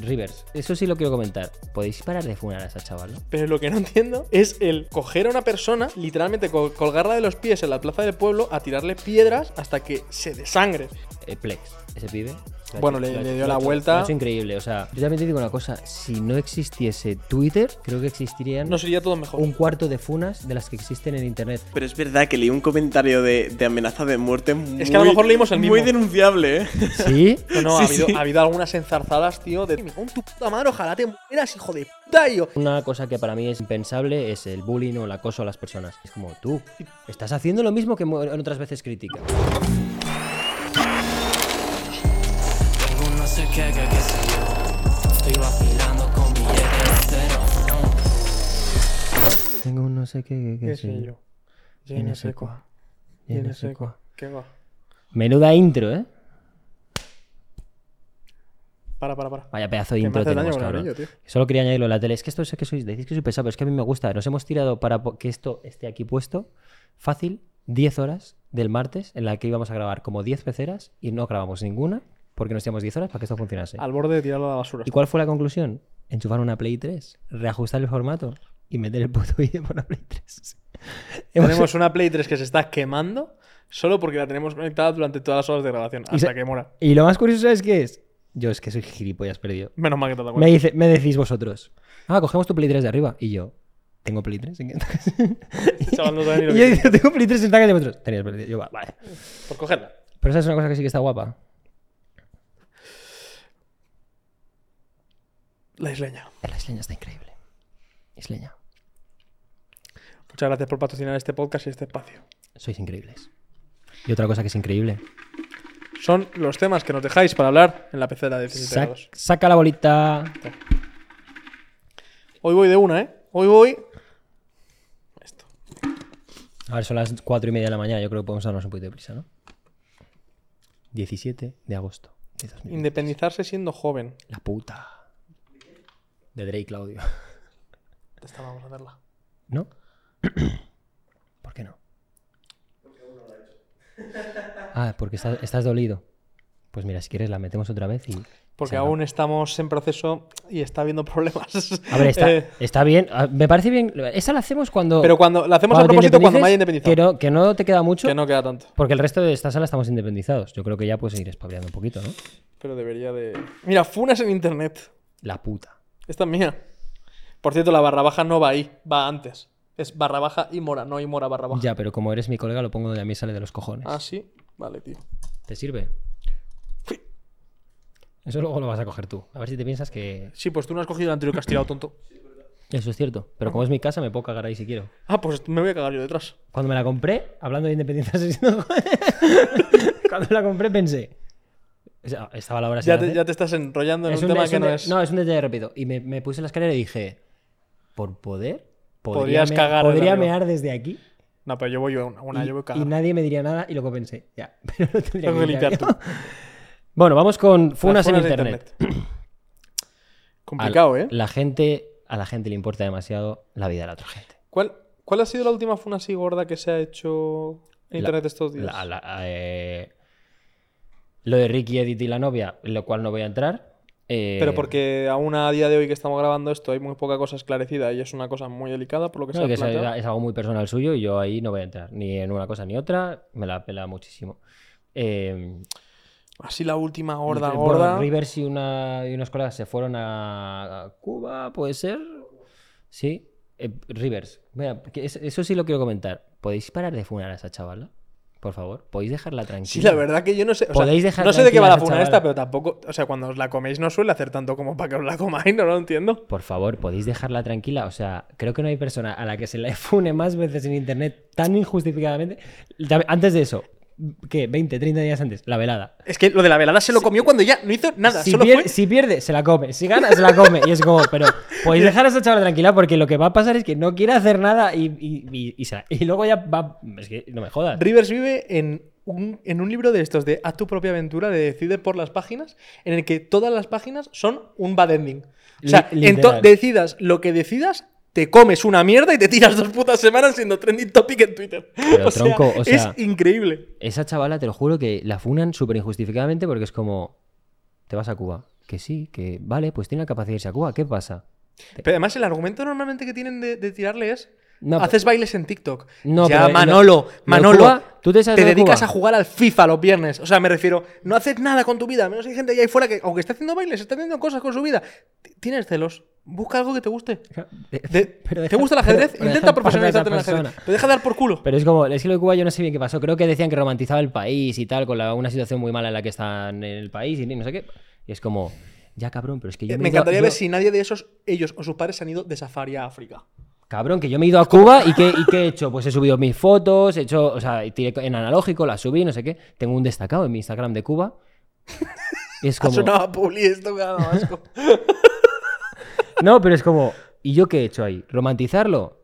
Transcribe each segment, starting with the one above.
Rivers, eso sí lo quiero comentar. Podéis parar de funar a esa chaval, ¿no? Pero lo que no entiendo es el coger a una persona, literalmente col- colgarla de los pies en la plaza del pueblo, a tirarle piedras hasta que se desangre. Eh, Plex, ese pibe. Bueno, le- dio la vuelta. hecho increíble. O sea, yo también te digo una cosa. Si no existiese Twitter, creo que existirían No sería todo mejor. un cuarto de funas de las que existen en internet. Pero es verdad que leí un comentario de, de amenaza de muerte muy, Es que a lo mejor leímos el muy mismo. denunciable, ¿eh? ¿Sí? No, no, ha, Sí, habido, sí. ha habido algunas enzarzadas, tío, de. En tu puta madre, ojalá te mueras, hijo de puta. Y yo, Una cosa que para mí es impensable es el bullying o el acoso a las personas. Es como tú, estás haciendo lo mismo que mu- en otras veces criticas. Sé qué, que qué sé yo. Estoy vacilando con billetes de cero. Tengo un no sé qué, ¿Qué sé yo? Yo no sé cuá. Yo no sé cuá. ¿Qué va? Menuda intro, ¿eh? Para, para, para. Vaya pedazo de Que me intro hace daño tenemos, con el cabrón. brillo, tío. Solo quería añadirlo en la tele. Es que esto sé que sois, decís que soy pesado, pero es que a mí me gusta. Nos hemos tirado para po- que esto esté aquí puesto fácil 10 horas del martes en la que íbamos a grabar como 10 peceras y no grabamos ninguna porque nos teníamos 10 horas para que esto funcionase. Al borde de tirarlo a la basura. ¿Y cuál fue la conclusión? Enchufar una Play 3, reajustar el formato y meter el puto vídeo por la Play 3. Hemos- Tenemos una Play 3 que se está quemando solo porque la tenemos conectada durante todas las horas de grabación, se- que muera. Y lo más curioso es que es. Yo es que soy gilipollas perdido. Menos mal que te das Me, dice, me decís vosotros. Ah, cogemos tu Play 3 de arriba. Y yo, ¿tengo Play 3? ¿En estás? Chaval, no sabe ni lo y yo digo, tengo Play 3 en taca de vosotros. Tenías Play 3. Yo, va, vale. Por cogerla. Pero esa es una cosa que sí que está guapa. La isleña. La isleña está increíble. Isleña. Muchas gracias por patrocinar este podcast y este espacio. Sois increíbles. Y otra cosa que es increíble. Son los temas que nos dejáis para hablar en la pecera de 17 Sac- saca la bolita. Hoy voy de una, ¿eh? Hoy voy. Esto. A ver, son las 4 y media de la mañana. Yo creo que podemos darnos un poquito de prisa, ¿no? 17 de agosto de 2020. Independizarse siendo joven. La puta. De Drake Claudio. Esta vamos a hacerla. ¿No? ¿Por qué no? Ah, porque estás, estás dolido. Pues mira, si quieres la metemos otra vez y... Porque aún estamos en proceso y está habiendo problemas. A ver, está, Eh, está bien. Ah, Me parece bien. Esa la hacemos cuando... pero cuando la hacemos a cuando propósito cuando me haya independizado. Que no, que no te queda mucho. Que no queda tanto. Porque el resto de esta sala estamos independizados. Yo creo que ya puedes ir espabilando un poquito, ¿no? Pero debería de. Mira, funas en internet. La puta. Esta es mía. Por cierto, la barra baja no va ahí, va antes. Es barra baja y mora, no y mora barra baja. Ya, pero como eres mi colega, lo pongo donde a mí sale de los cojones. Ah, sí. Vale, tío. ¿Te sirve? Fui. Eso luego lo vas a coger tú. A ver si te piensas que... Sí, pues tú no has cogido el anterior que has tirado tonto. Eso es cierto. Pero como es mi casa, me puedo cagar ahí si quiero. Ah, pues me voy a cagar yo detrás. Cuando me la compré, hablando de independencia asesino, cuando me la compré pensé, hora sin Ya te, ya te estás enrollando en Es un, un tema que un no es. No, es un detalle rápido. Y me, me puse en la escalera y dije, ¿por poder? ¿Podría, Podrías me- cagar ¿podría mear desde aquí? No, pero yo voy a una, una, y, yo voy a y cagar. nadie me diría nada y luego pensé, ya, pero lo tendría Tengo que limpiar tú. Bueno, vamos con funas en internet. Complicado, A- ¿eh? La gente, a la gente le importa demasiado la vida de la otra gente. ¿Cuál, ¿Cuál ha sido la última funa así gorda que se ha hecho en La- internet estos días? La- la- eh, lo de Ricky, Edith y la novia, en lo cual no voy a entrar. eh, Pero porque aún a día de hoy que estamos grabando esto hay muy poca cosa esclarecida y es una cosa muy delicada por lo que no, se ha que es, planteado. es algo muy personal suyo y yo ahí no voy a entrar. Ni en una cosa ni otra. Me la pela muchísimo. Eh, Así la última gorda, bueno, gorda. Rivers y, una, y unos colegas se fueron a, Cuba, ¿puede ser? Sí. Eh, Rivers, mira, eso sí lo quiero comentar. ¿Podéis parar de funar a esa chavala? Por favor, ¿podéis dejarla tranquila? Sí, la verdad que yo no sé. o sea, Podéis dejar no sé de qué va la funa esta, pero tampoco. O sea, cuando os la coméis no suele hacer tanto como para que os la comáis, no lo entiendo. Por favor, ¿podéis dejarla tranquila? O sea, creo que no hay persona a la que se le fune más veces en internet tan injustificadamente. Antes de eso, ¿qué? 20, 30 días antes, la velada. Es que lo de la velada se lo comió cuando ya no hizo nada. Si, solo pier- fue. si pierde, se la come. Si gana, se la come. Y es como, pero podéis dejar a esa chavala tranquila porque lo que va a pasar es que no quiere hacer nada y, y, y- y se la- y luego ya va. Es que no me jodas. Rivers vive en un, en un libro de estos de Haz tu propia aventura, de Decide por las páginas, en el que todas las páginas son un bad ending. O sea, decidas lo que decidas, te comes una mierda y te tiras dos putas semanas siendo trending topic en Twitter. Pero, o, sea, tronco, o sea- es increíble. Esa chavala, te lo juro que la funan súper injustificadamente porque es como. Te vas a Cuba. que sí, que vale, pues tiene la capacidad de irse a Cuba, ¿qué pasa? Pero además el argumento normalmente que tienen de, de tirarle es... No, haces bailes en TikTok. No, ya, pero Manolo, Manolo, Cuba, ¿tú te dedicas Cuba? a jugar al FIFA los viernes. O sea, me refiero, no haces nada con tu vida. Menos hay gente ahí afuera que, aunque esté haciendo bailes, está haciendo cosas con su vida. Tienes celos. Busca algo que te guste. De- Pero ¿Te gusta el pero- ajedrez? pero Intenta deja en paz a profesionalizarte en el ajedrez. Pero deja de dar por culo. Pero es como, es que lo de Cuba yo no sé bien qué pasó. Creo que decían que romantizaba el país y tal, con la- una situación muy mala en la que están en el país y no sé qué. Y es como, ya cabrón, pero es que yo Eh, me, Me he ido encantaría yo- ver si nadie de esos, ellos o sus padres, se han ido de safari a África. Cabrón, que yo me he ido a Cuba y ¿qué, y qué he hecho? Pues he subido mis fotos, he hecho, o sea, tiré en analógico, las subí, no sé qué. Tengo un destacado en mi Instagram de Cuba. Y es Ha como, sonado a Publi esto, me ha dado asco. no, pero es como, ¿y yo qué he hecho ahí? ¿Romantizarlo?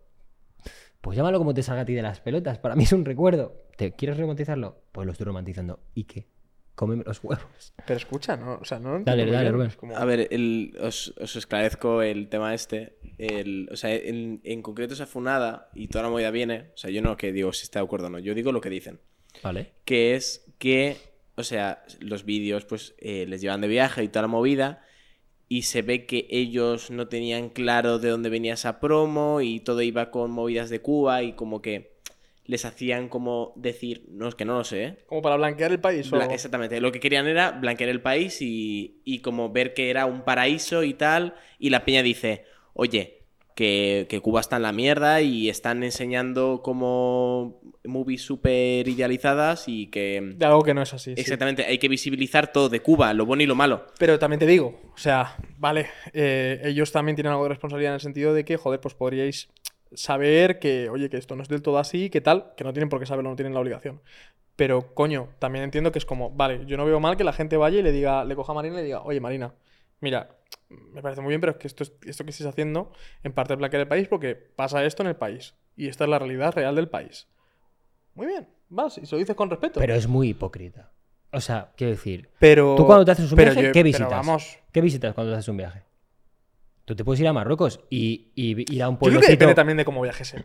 Pues llámalo como te salga a ti de las pelotas. Para mí es un recuerdo. ¿Te quieres romantizarlo? Pues lo estoy romantizando. ¿Y qué? Cómeme los huevos. Pero escucha, ¿no? O sea, no Dale, dale. Rubén. Como- A ver, el- os, os esclarezco el tema este. El, o sea, en, en concreto esa funada y toda la movida viene. O sea, yo no que digo si está de acuerdo o no. Yo digo lo que dicen. Vale. Que es que, o sea, los vídeos pues eh, les llevan de viaje y toda la movida. Y se ve que ellos no tenían claro de dónde venía esa promo y todo iba con movidas de Cuba y como que les hacían como decir, no, es que no lo sé, ¿eh? Como para blanquear el país. o- Bla- Exactamente, lo que querían era blanquear el país y, y como ver que era un paraíso y tal. Y la peña dice, oye, que, que Cuba está en la mierda y están enseñando como movies súper idealizadas y que... De algo que no es así. sí. Exactamente, hay que visibilizar todo de Cuba, lo bueno y lo malo. Pero también te digo, o sea, vale, eh, ellos también tienen algo de responsabilidad en el sentido de que, joder, pues podríais saber que, oye, que esto no es del todo así, que tal, que no tienen por qué saberlo, no tienen la obligación. Pero, coño, también entiendo que es como, vale, yo no veo mal que la gente vaya y le diga, le coja a Marina y le diga, oye, Marina, mira, me parece muy bien, pero es que esto, es- esto que estés haciendo en parte es blanquear el país porque pasa esto en el país. Y esta es la realidad real del país. Muy bien, vas, y se lo dices con respeto. Pero es muy hipócrita. O sea, quiero decir, Pero- tú cuando te haces un pero viaje, yo- ¿qué visitas? vamos, ¿Qué visitas cuando te haces un viaje? Tú te puedes ir a Marruecos y, y ir a un yo creo que depende también de cómo viajes. ¿eh?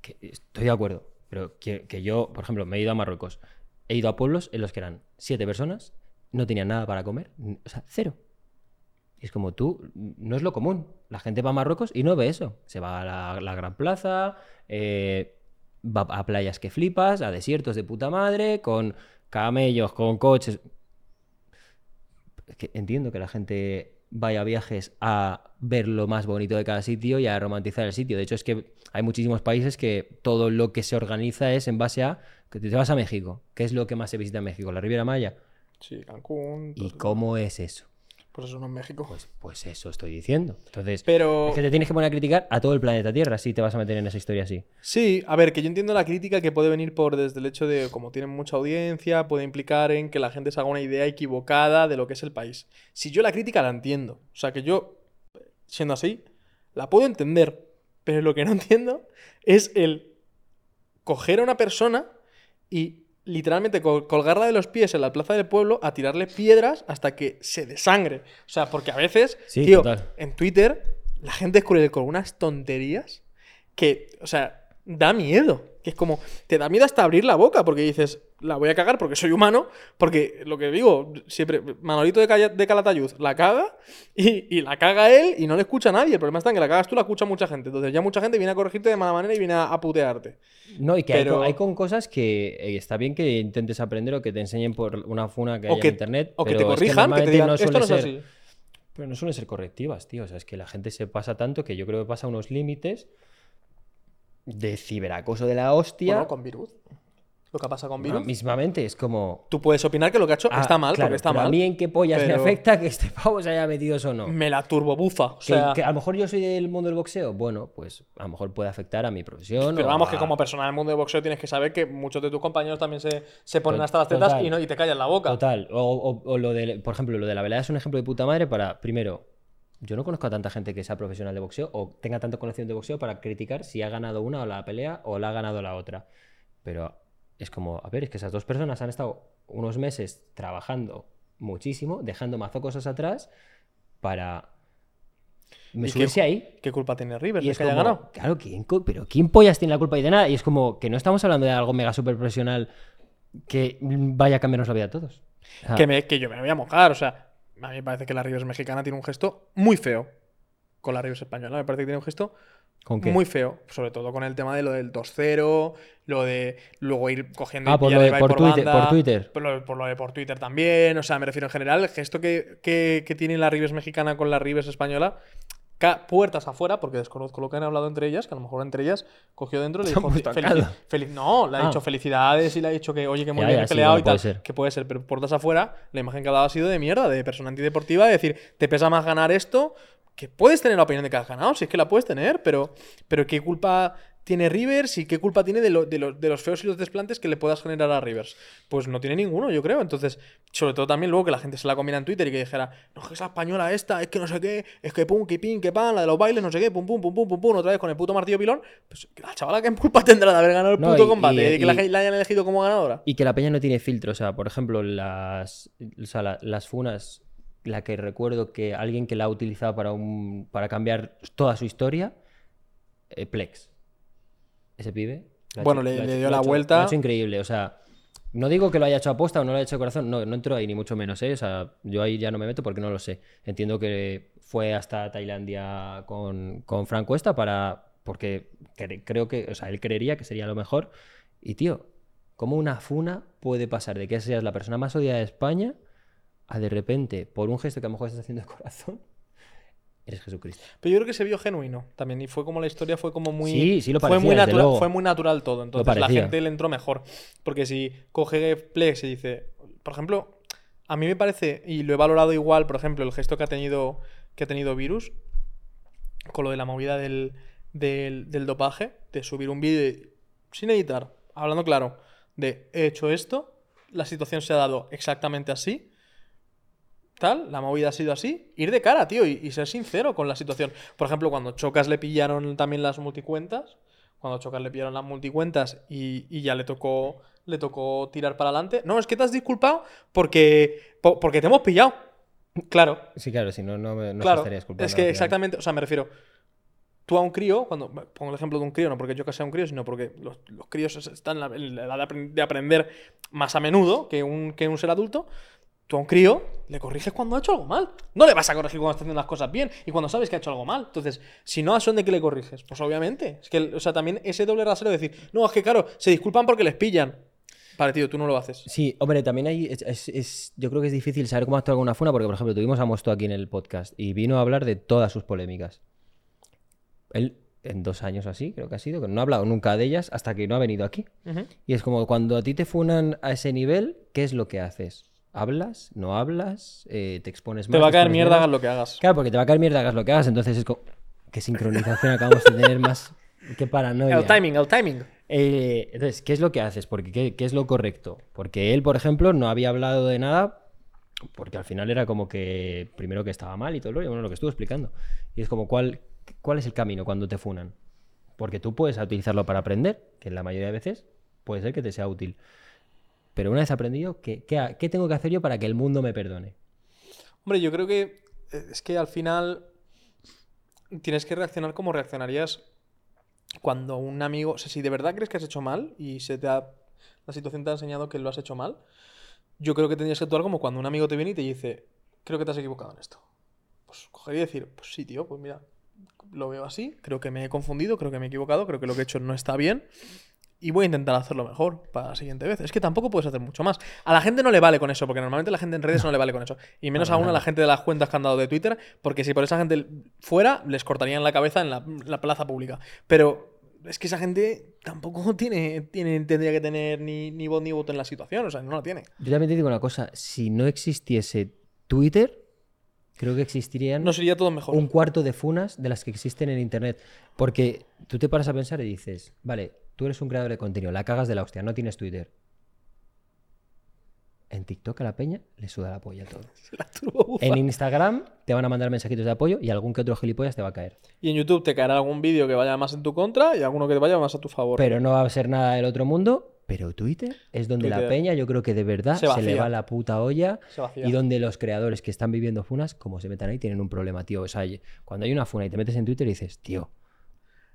que estoy de acuerdo, pero que, que yo, por ejemplo, me he ido a Marruecos, he ido a pueblos en los que eran siete personas, no tenían nada para comer, o sea, cero. Y es como tú, no es lo común. La gente va a Marruecos y no ve eso. Se va a la, la Gran Plaza, eh, va a playas que flipas, a desiertos de puta madre, con camellos, con coches. Es que entiendo que la gente vaya a viajes a ver lo más bonito de cada sitio y a romantizar el sitio. De hecho, es que hay muchísimos países que todo lo que se organiza es en base a que te vas a México. ¿Qué es lo que más se visita en México? La Riviera Maya. Sí, Cancún. ¿Y cómo es eso? Pues eso no es México. Pues, pues eso estoy diciendo. Entonces, Pero es que te tienes que poner a criticar a todo el planeta Tierra si te vas a meter en esa historia así. sí, a ver, que yo entiendo la crítica que puede venir por desde el hecho de, como tienen mucha audiencia, puede implicar en que la gente se haga una idea equivocada de lo que es el país. Si yo la crítica la entiendo, o sea que yo, siendo así, la puedo entender, pero lo que no entiendo es el coger a una persona y literalmente col- colgarla de los pies en la plaza del pueblo a tirarle piedras hasta que se desangre. O sea, porque a veces, Sí, tío, total. en Twitter la gente es cruel con unas tonterías que, o sea, da miedo. Que es como, te da miedo hasta abrir la boca porque dices, la voy a cagar porque soy humano, porque lo que digo, siempre, Manolito de, Calla- de Calatayud la caga y, y la caga él y no le escucha a nadie. El problema está en que la cagas tú, la escucha mucha gente. Entonces ya mucha gente viene a corregirte de mala manera y viene a, a putearte. No, y que hay con- hay, con cosas que eh, está bien que intentes aprender o que te enseñen por una funa que O hay que, en internet. o que te es corrijan, que, te normalmente digan, no esto no es ser- así. Pero no suelen ser correctivas, tío. O sea, es que la gente se pasa tanto que yo creo que pasa unos límites de ciberacoso de la hostia. Bueno, con virus. Lo que pasa con virus. mismamente es como. Tú puedes opinar que lo que ha hecho ah, está mal, claro, porque está pero mal. A mí en qué pollas me pero- afecta que este pavo se haya metido eso o no. Me la turbobufa. O Que- sea, que, a lo mejor yo soy del mundo del boxeo. Bueno, pues a lo mejor puede afectar a mi profesión. Pero o vamos, a- que como persona del mundo del boxeo tienes que saber que muchos de tus compañeros también se, se ponen hasta las tetas total. y, no, y te callan la boca. Total. O, o- o lo de, por ejemplo, lo de la velada es un ejemplo de puta madre para, primero, yo no conozco a tanta gente que sea profesional de boxeo o tenga tanta conocimiento de boxeo para criticar si ha ganado una o la pelea o la ha ganado la otra. Pero es como, a ver, es que esas dos personas han estado unos meses trabajando muchísimo, dejando mazo cosas atrás para me ¿Y subirse qué- ahí. ¿Qué culpa tiene River Y es que haya como, ganado? claro, ¿quién, pero ¿quién pollas tiene la culpa ahí de nada? Y es como que no estamos hablando de algo mega super profesional que vaya a cambiarnos la vida a todos. Que, me- que yo me voy a mojar, o sea, a mí me parece que la Rivers mexicana tiene un gesto muy feo con la Rivers española. Me parece que tiene un gesto ¿Con qué? muy feo, sobre todo con el tema de lo del 2-0, lo de luego ir cogiendo Ah, y por lo de- Ibai por Twitter- banda, por Twitter. Por lo, por lo de por Twitter también, o sea, me refiero en general, el gesto que, que- que tiene la Rivers mexicana con la Rivers española, puertas afuera, porque desconozco lo que han hablado entre ellas, que a lo mejor entre ellas cogió dentro y le dijo feliz- no, le ha Ah. dicho felicidades y le ha dicho que oye que muy Ya, bien ya, he sí, peleado bueno, y tal, ser. que puede ser, pero puertas afuera, la imagen que ha dado ha sido de mierda, de persona antideportiva, de decir, te pesa más ganar esto, que puedes tener la opinión de que has ganado, si es que la puedes tener, pero, pero ¿qué culpa tiene Rivers y qué culpa tiene de, lo- de los- de los feos y los desplantes que le puedas generar a Rivers? Pues no tiene ninguno, yo creo. Entonces, sobre todo también luego que la gente se la combina en Twitter y que dijera, no, es que esa española esta, es que no sé qué, es que pum, que pin, que pan, la de los bailes, no sé qué, pum, pum, pum, pum, pum, pum, otra vez con el puto martillo pilón. Pues la chavala, ¿qué culpa tendrá de haber ganado el No, puto y- combate? y- de que la, y- la hayan elegido como ganadora. Y que la peña no tiene filtro. O sea, por ejemplo, las, o sea, la- las funas, la que recuerdo que alguien que la ha utilizado para, un, para cambiar toda su historia, eh, Plex. Ese pibe. Bueno, hecho- le- le dio la vuelta. Lo ha hecho increíble. O sea, no digo que lo haya hecho aposta o no lo haya hecho de corazón. No, no entro ahí, ni mucho menos. ¿eh? O sea, yo ahí ya no me meto porque no lo sé. Entiendo que fue hasta Tailandia con, con Frank Cuesta para. Porque cre- creo que. O sea, él creería que sería lo mejor. Y tío, ¿cómo una funa puede pasar de que seas la persona más odiada de España a de repente, por un gesto que a lo mejor estás haciendo de corazón, eres Jesucristo? Pero yo creo que se vio genuino también. Y fue como la historia fue como muy. Sí, sí lo fue muy natural. Fue muy natural todo. Entonces la gente le entró mejor. Porque si coge Plex y dice. Por ejemplo, a mí me parece, y lo he valorado igual, por ejemplo, el gesto que ha tenido, que ha tenido Virus, con lo de la movida del, del, del dopaje, de subir un vídeo sin editar, hablando claro, de he hecho esto, la situación se ha dado exactamente así, tal, la movida ha sido así, ir de cara, tío, y, y ser sincero con la situación. Por ejemplo, cuando Chocas le pillaron también las multicuentas, cuando Chocas le pillaron las multicuentas y, y ya le tocó, le tocó tirar para adelante. No, es que te has disculpado porque, po- porque te hemos pillado. Claro, Sí, claro, si no, no, no claro. estaría disculpando Es que exactamente, o sea, me refiero. Tú a un crío, cuando pongo el ejemplo de un crío, no porque yo que sea un crío, sino porque los, los críos es- están en la, edad de aprender más a menudo que un, que un ser adulto. Tú a un crío le corriges cuando ha hecho algo mal. No le vas a corregir cuando está haciendo las cosas bien y cuando sabes que ha hecho algo mal. Entonces, si no, ¿a son de qué le corriges? Pues obviamente. Es que, o sea, también ese doble rasero de decir, no, es que claro, se disculpan porque les pillan. Vale, tío, tú no lo haces. Sí, hombre, también hay. Es, es- es- yo creo que es difícil saber cómo actuar con una funa, porque, por ejemplo, tuvimos a Mosto aquí en el podcast y vino a hablar de todas sus polémicas. Él, en dos años o así, creo que ha sido, que no ha hablado nunca de ellas hasta que no ha venido aquí. Y es como cuando a ti te funan a ese nivel, ¿qué es lo que haces? ¿Hablas? ¿No hablas? Eh, ¿Te expones más? Te va a caer mierda, menos? hagas lo que hagas. Claro, porque te va a caer mierda, hagas lo que hagas. Entonces es como. ¿Qué sincronización acabamos de tener más? ¡Qué paranoia! El timing, el timing. Eh, entonces, ¿qué es lo que haces? Porque, ¿qué, qué es lo correcto? Porque él, por ejemplo, no había hablado de nada, porque al final era como que, primero que estaba mal y todo lo, bueno, lo que estuvo explicando. Y es como, ¿cuál, ¿cuál es el camino cuando te funan? Porque tú puedes utilizarlo para aprender, que en la mayoría de veces puede ser que te sea útil. Pero una vez aprendido, ¿qué, qué, tengo que hacer yo para que el mundo me perdone? Hombre, yo creo que eh, es que al final tienes que reaccionar como reaccionarías cuando un amigo, o sea, si de verdad crees que has hecho mal y se te ha, la situación te ha enseñado que lo has hecho mal, yo creo que tendrías que actuar como cuando un amigo te viene y te dice, creo que te has equivocado en esto. Pues coger y decir, pues sí, tío, pues mira, lo veo así, creo que me he confundido, creo que me he equivocado, creo que lo que he hecho no está bien. Y voy a intentar hacerlo mejor para la siguiente vez. Es que tampoco puedes hacer mucho más. A la gente no le vale con eso, porque normalmente la gente en redes no le vale con eso. Y menos aún a la gente de las cuentas que han dado de Twitter, porque si por esa gente fuera, les cortarían la cabeza en la, la plaza pública. Pero es que esa gente tampoco tiene, tiene tendría que tener ni, ni voz ni voto en la situación. O sea, no la tiene. Yo también te digo una cosa, si no existiese Twitter, creo que existirían No sería todo mejor. un cuarto de funas de las que existen en internet. Porque tú te paras a pensar y dices, vale, tú eres un creador de contenido, la cagas de la hostia, no tienes Twitter. En TikTok a la peña le suda la polla todo. La turbobufa. En Instagram te van a mandar mensajitos de apoyo y algún que otro gilipollas te va a caer. Y en YouTube te caerá algún vídeo que vaya más en tu contra y alguno que te vaya más a tu favor. Pero no va a ser nada del otro mundo. Pero Twitter es donde la peña, yo creo que de verdad se se, le va la puta olla. Y donde los creadores que están viviendo funas, como se metan ahí, tienen un problema, tío. O sea, cuando hay una funa y te metes en Twitter y dices, tío,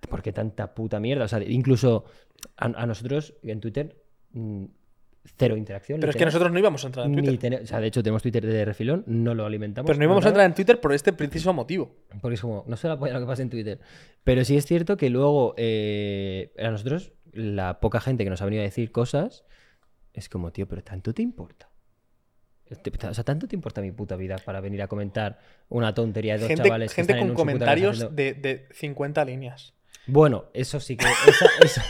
¿por qué tanta puta mierda? O sea, incluso a, a nosotros en Twitter, mm, cero interacción. Pero es que nosotros no íbamos a entrar en Ni Twitter. tener- o sea, de hecho, tenemos Twitter de refilón, no lo alimentamos. Pero no íbamos a entrar en Twitter por este preciso motivo. Porque es como, no se la apoya lo que pasa en Twitter. Pero sí es cierto que luego, eh, a nosotros, la poca gente que nos ha venido a decir cosas, es como, tío, pero ¿tanto te importa? O sea, ¿tanto te importa mi puta vida para venir a comentar una tontería de dos Gente, chavales que gente están en con un- puta casa comentarios haciendo- de, de 50 líneas. Bueno, eso sí que... esa- esa-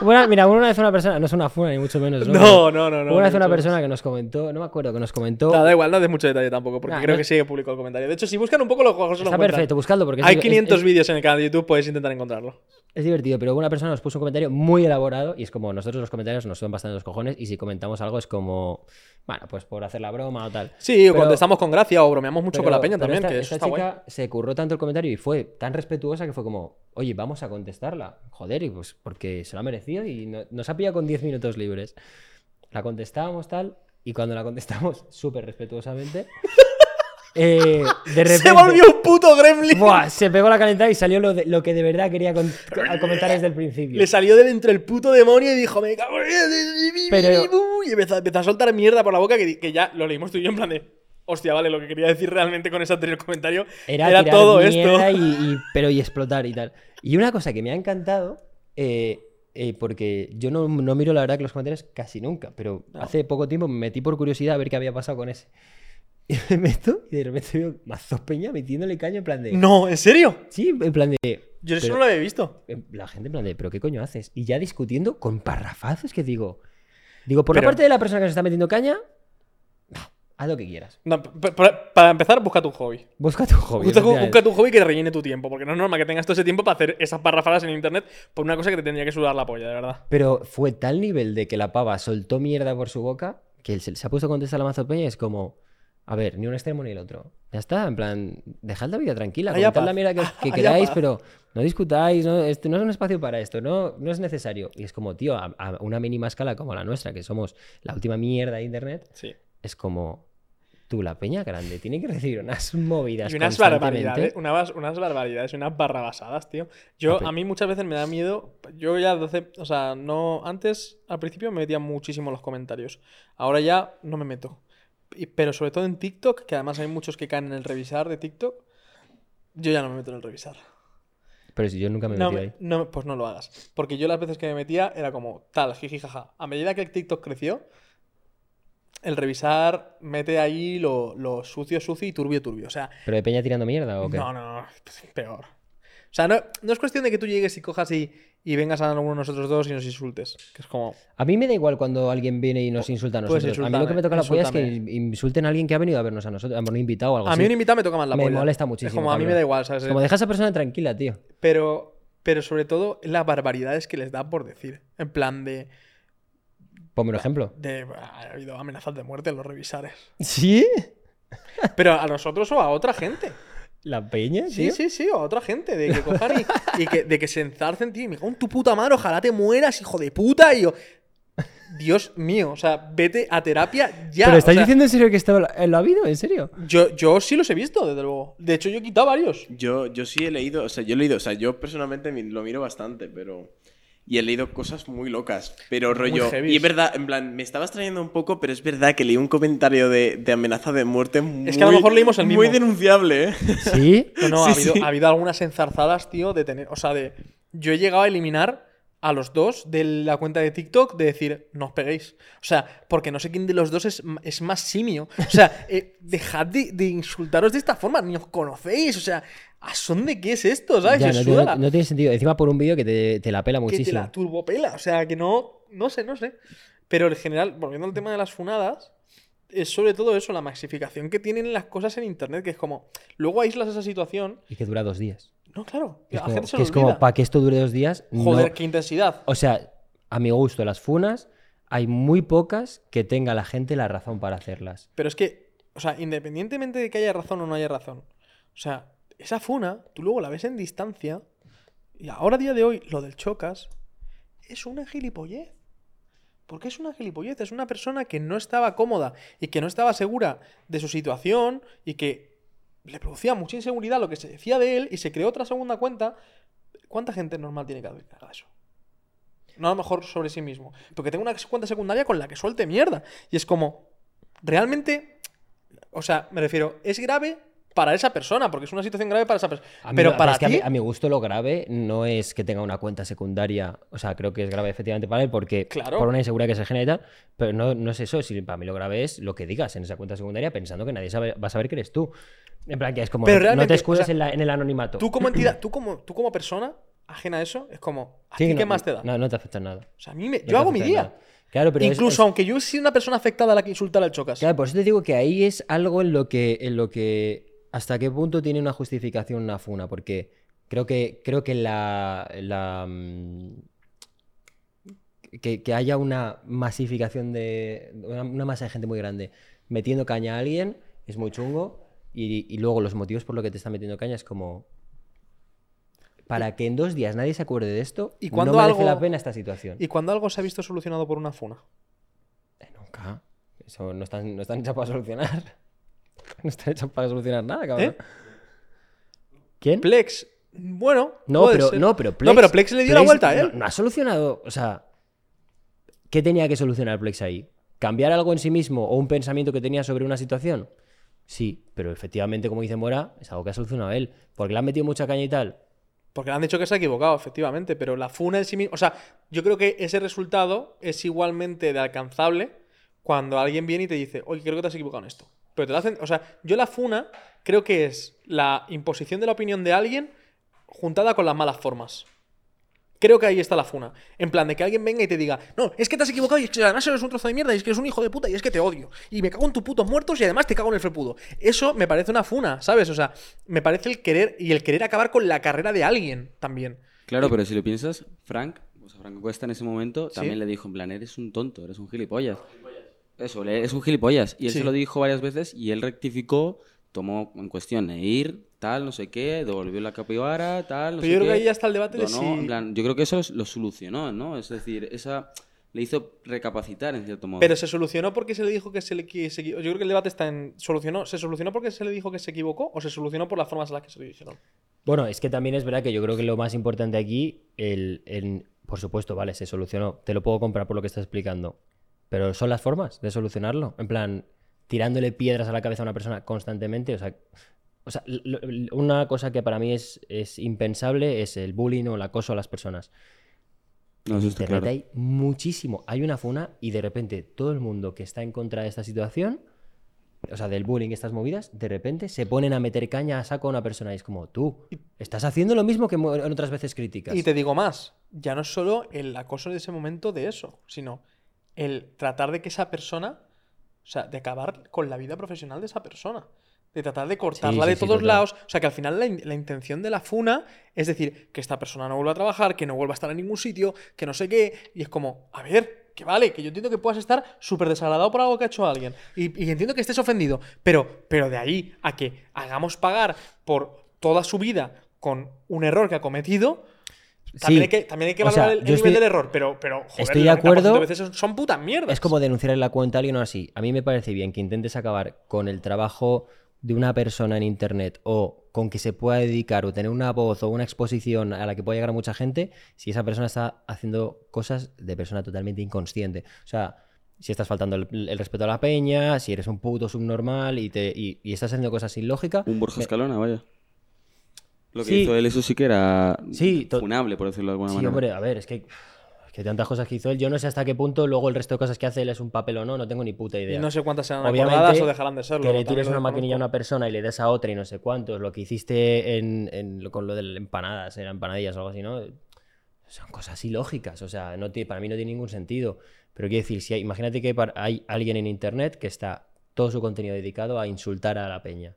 Bueno, mira, una vez una persona, no es una funa ni mucho menos, ¿no? No, no, no. no Una vez una persona que nos comentó, no me acuerdo, que nos comentó... Da, da igual, no de mucho detalle tampoco, porque Nah, creo no- que sigue público el comentario. De hecho, si buscan un poco los juegos, Está perfecto, buscadlo porque Hay es- 500 es- vídeos en el canal de YouTube, podéis intentar encontrarlo. Es divertido, pero una persona nos puso un comentario muy elaborado y es como nosotros los comentarios nos suben bastante los cojones y si comentamos algo es como, bueno, pues por hacer la broma o tal. Sí, o Pero- contestamos con gracia o bromeamos mucho con la peña también, esta, que eso esta está guay. chica se curró tanto el comentario y fue tan respetuosa que fue como, oye, vamos a contestarla. Joder, y pues porque se lo ha y no- nos ha pillado con 10 minutos libres. La contestábamos tal y cuando la contestamos súper respetuosamente, eh, de repente... Se volvió un puto gremlin. Buah, se pegó la calentada y salió lo, de- lo que de verdad quería con- a comentar desde el principio. Le salió de dentro el puto demonio y dijo, me cago en... Pero- Y empezó, empezó a soltar mierda por la boca que, que ya lo leímos tú y yo en plan de... Hostia, vale, lo que quería decir realmente con ese anterior comentario Era, era, todo esto. Y, y- pero y explotar y tal. Y una cosa que me ha encantado, eh, eh, porque yo no, no miro la verdad que los comentarios casi nunca, pero hace poco tiempo me metí por curiosidad a ver qué había pasado con ese. Y me meto y de repente veo mazos peña metiéndole caño en plan de... No, ¿en serio? Sí, en plan de... Yo eso no lo había visto. La gente en plan de, ¿pero qué coño haces? Y ya discutiendo con parrafazos que digo... Digo, por Pero- la parte de la persona que se está metiendo caña, haz lo que quieras. No, para empezar, busca tu hobby. Busca tu hobby. Busca, tu hobby que rellene tu tiempo, porque no es normal que tengas todo ese tiempo para hacer esas parrafadas en internet por una cosa que te tendría que sudar la polla, de verdad. Pero fue tal nivel de que la pava soltó mierda por su boca que él se, se ha puesto a contestar a la mazo peña y es como, a ver, ni un extremo ni el otro. Ya está, en plan, dejad la vida tranquila, comentad paz. la mierda que, queráis, paz. pero no discutáis, no, este no es un espacio para esto, no, no es necesario. Y es como, tío, a, a una mínima escala como la nuestra, que somos la última mierda de internet, Sí. es como, tú, la peña grande, tiene que recibir unas movidas Y unas barbaridades, unas, unas barbaridades, unas barrabasadas, tío. Yo, a mí muchas veces me da miedo. Yo ya, hace- o sea, no. Antes, al principio me metía muchísimo en los comentarios. Ahora ya no me meto. Pero sobre todo en TikTok, que además hay muchos que caen en el revisar de TikTok. Yo ya no me meto en el revisar. Pero si yo nunca me he No, ahí. no, pues no lo hagas. Porque yo las veces que me metía era como tal, jiji, jaja. A medida que el TikTok creció, el revisar mete ahí lo, lo sucio, sucio y turbio, turbio. O sea, ¿Pero de peña tirando mierda o qué? no, no, no, pues, peor. O sea, no, no es cuestión de que tú llegues y cojas y, y vengas a alguno de nosotros dos y nos insultes. Que es como. A mí me da igual cuando alguien viene y nos insulta a nosotros. A mí lo que me toca la polla es que insulten a alguien que ha venido a vernos a nosotros, a un invitado o algo A así. mí un invitado me toca más la Me polla. molesta Es muchísimo, como a mí cabrón. me da igual, ¿sabes? Como deja a esa persona tranquila, tío. Pero, pero sobre todo las barbaridades que les da por decir. En plan de. Ponme un ejemplo. de ha habido amenazas de muerte en los revisares. ¿Sí? Pero a nosotros o a otra gente. ¿La peña? Sí, tío? sí, sí, o a otra gente. De que cojan y, y que, de que se enzarcen, tío. Y me cago en tu puta madre, ojalá te mueras, hijo de puta. Y yo. Dios mío, o sea, vete a terapia ya. ¿Pero o estás sea, diciendo en serio que esto lo, lo ha habido? ¿En serio? Yo, yo sí los he visto, desde luego. De hecho, yo he quitado varios. Yo, yo sí he leído, o sea, yo he leído, o sea, yo personalmente lo miro bastante, pero... Y he leído cosas muy locas, pero rollo... Y es verdad, en plan, me estaba extrayendo un poco, pero es verdad que leí un comentario de, de amenaza de muerte muy... que a lo mejor leímos el Muy mismo. denunciable, ¿eh? ¿Sí? No, no, ha, Sí, habido, sí. ha habido algunas enzarzadas, tío, de tener. O sea, de. Yo he llegado a eliminar a los dos de la cuenta de TikTok de decir, no os peguéis. O sea, porque no sé quién de los dos es, es más simio. O sea, eh, dejad de, de insultaros de esta forma, ni os conocéis. O sea, ¿a son de qué es esto? ¿Sabes? Ya, no, no- tiene sentido. Encima por un vídeo que te, te la pela que te muchísimo. la turbopela. O sea, que no. No sé, no sé. Pero en general, volviendo al tema de las funadas, es sobre todo eso, la maxificación que tienen las cosas en internet, que es como. Luego aíslas esa situación. Y que dura dos días. No, claro. Es la como, gente se que lo es como, para que esto dure dos días. no- Joder, qué intensidad. O sea, a mi gusto, las funas, hay muy pocas que tenga la gente la razón para hacerlas. Pero es que, o sea, independientemente de que haya razón o no haya razón, o sea, esa funa, tú luego la ves en distancia, y ahora a día de hoy, lo del chocas, es una gilipollez. ¿Por qué es una gilipollez? Es una persona que no estaba cómoda y que no estaba segura de su situación y que le producía mucha inseguridad lo que se decía de él y se creó otra segunda cuenta. ¿Cuánta gente normal tiene que haber que haga eso? no a lo mejor sobre sí mismo, porque tengo una cuenta secundaria con la que suelte mierda. Y es como, realmente, o sea, me refiero, es grave para esa persona, porque es una situación grave para esa persona. A mí Pero para es que a ti, mi, a mi gusto lo grave no es que tenga una cuenta secundaria. O sea, creo que es grave efectivamente para él porque Claro. por una inseguridad que se genera. Pero no, no es eso. Si para mí lo grave es lo que digas en esa cuenta secundaria pensando que nadie sabe, va a saber que eres tú. En plan, que es como Pero no- no realmente, te escudes o sea, en, la- en el anonimato. tú como entidad, tú como, tú como persona ajena a eso, es como, ¿a Sí, ti no- qué más te da? No, no te afecta nada. O sea, a mí me, yo hago mi día. nada. Claro, pero Incluso es- aunque yo he sido una persona afectada a la que insultara al chocas. Claro, por eso te digo que ahí es algo en lo que, en lo que hasta qué punto tiene una justificación una funa, porque creo que, creo que la, la, mm, que, que haya una masificación de una, una masa de gente muy grande metiendo caña a alguien es muy chungo y, y luego los motivos por los que te está metiendo caña es como para que en dos días nadie se acuerde de esto ¿Y no merece algo- la pena esta situación. Y cuando algo se ha visto solucionado por una funa. Eh, Nunca. Eso no están, no están hechas para solucionar. No están hechas para solucionar nada, cabrón. ¿Eh? ¿Quién? Plex, bueno. No, puede pero, ser. no, pero Plex. No, pero Plex le dio la vuelta. No, no ha solucionado. O sea, ¿qué tenía que solucionar Plex ahí? ¿Cambiar algo en sí mismo o un pensamiento que tenía sobre una situación? Sí, pero efectivamente, como dice Mora, es algo que ha solucionado él. Porque le han metido mucha caña y tal. Porque le han dicho que se ha equivocado, efectivamente. Pero la funa en sí misma. O sea, yo creo que ese resultado es igualmente de alcanzable cuando alguien viene y te dice, oye, creo que te has equivocado en esto. Pero te lo hacen. O sea, yo la funa creo que es la imposición de la opinión de alguien juntada con las malas formas. Creo que ahí está la funa. En plan, de que alguien venga y te diga, no, es que te has equivocado y es que además eres un trozo de mierda y es que eres un hijo de puta y es que te odio. Y me cago en tus putos muertos y además te cago en el felpudo. Eso me parece una funa, ¿sabes? O sea, me parece el querer y el querer acabar con la carrera de alguien también. Claro, pero si lo piensas, Frank, o sea, Franco Cuesta en ese momento Sí. también le dijo en plan, eres un tonto, eres un gilipollas. Eso, es un gilipollas. Y él Sí. se lo dijo varias veces y él rectificó, tomó en cuestión e ir, tal, no sé qué, devolvió la capibara, tal, no Pero sé yo creo que ahí ya está el debate de donó, si- en plan, yo creo que eso es- lo solucionó, ¿no? Es decir, esa le hizo recapacitar en cierto modo. Pero se solucionó porque se le dijo que se le que se Yo creo que el debate está en. ¿Solucionó? ¿Se solucionó porque se le dijo que se equivocó o se solucionó por las formas en las que se le dijeron? Bueno, es que también es verdad que yo creo que lo más importante aquí, el, el- por supuesto, vale, se solucionó. Te lo puedo comprar por lo que estás explicando. Pero son las formas de solucionarlo. En plan, tirándole piedras a la cabeza a una persona constantemente. O sea, o sea una cosa que para mí es, es impensable es el bullying o el acoso a las personas. no, En eso está Internet claro. hay muchísimo. Hay una funa y de repente todo el mundo que está en contra de esta situación, o sea, del bullying, estas movidas, de repente se ponen a meter caña a saco a una persona y es como, tú, estás haciendo lo mismo que en otras veces críticas. Y te digo más, ya no es solo el acoso de ese momento de eso, sino el tratar de que esa persona, o sea, de acabar con la vida profesional de esa persona. De tratar de cortarla sí, de sí, todos lados. O sea, que al final la, in- la intención de la funa es decir, que esta persona no vuelva a trabajar, que no vuelva a estar en ningún sitio, que no sé qué. Y es como, a ver, que vale, que yo entiendo que puedas estar súper desagradado por algo que ha hecho alguien. Y, y entiendo que estés ofendido. Pero, pero de ahí a que hagamos pagar por toda su vida con un error que ha cometido. También, hay que, también hay que O sea, valorar el, nivel del error, pero, pero joder, Estoy de el 90% acuerdo. veces son, son putas mierdas. Es como denunciarle la cuenta a alguien o así. A mí me parece bien que intentes acabar con el trabajo de una persona en internet o con que se pueda dedicar o tener una voz o una exposición a la que pueda llegar a mucha gente si esa persona está haciendo cosas de persona totalmente inconsciente. O sea, si estás faltando el, el respeto a la peña, si eres un puto subnormal y, te, y, y estás haciendo cosas sin lógica. Un Borja me- Escalona, vaya. Lo que Sí. hizo él, eso sí que era Sí, funable, por decirlo de alguna Sí, manera. hombre, a ver, es que, que tantas cosas que hizo él, yo no sé hasta qué punto luego el resto de cosas que hace él es un papel o no, no tengo ni puta idea. Y no sé cuántas serán Obviamente, o dejarán de serlo. Que le tires una maquinilla a una persona y le des a otra y no sé cuántos, lo que hiciste en, en lo- con lo de las empanadas, eran empanadillas o algo así, ¿no? Son cosas ilógicas, o sea, no para mí no tiene ningún sentido. Pero quiero decir, si hay- imagínate que hay alguien en internet que está todo su contenido dedicado a insultar a la peña.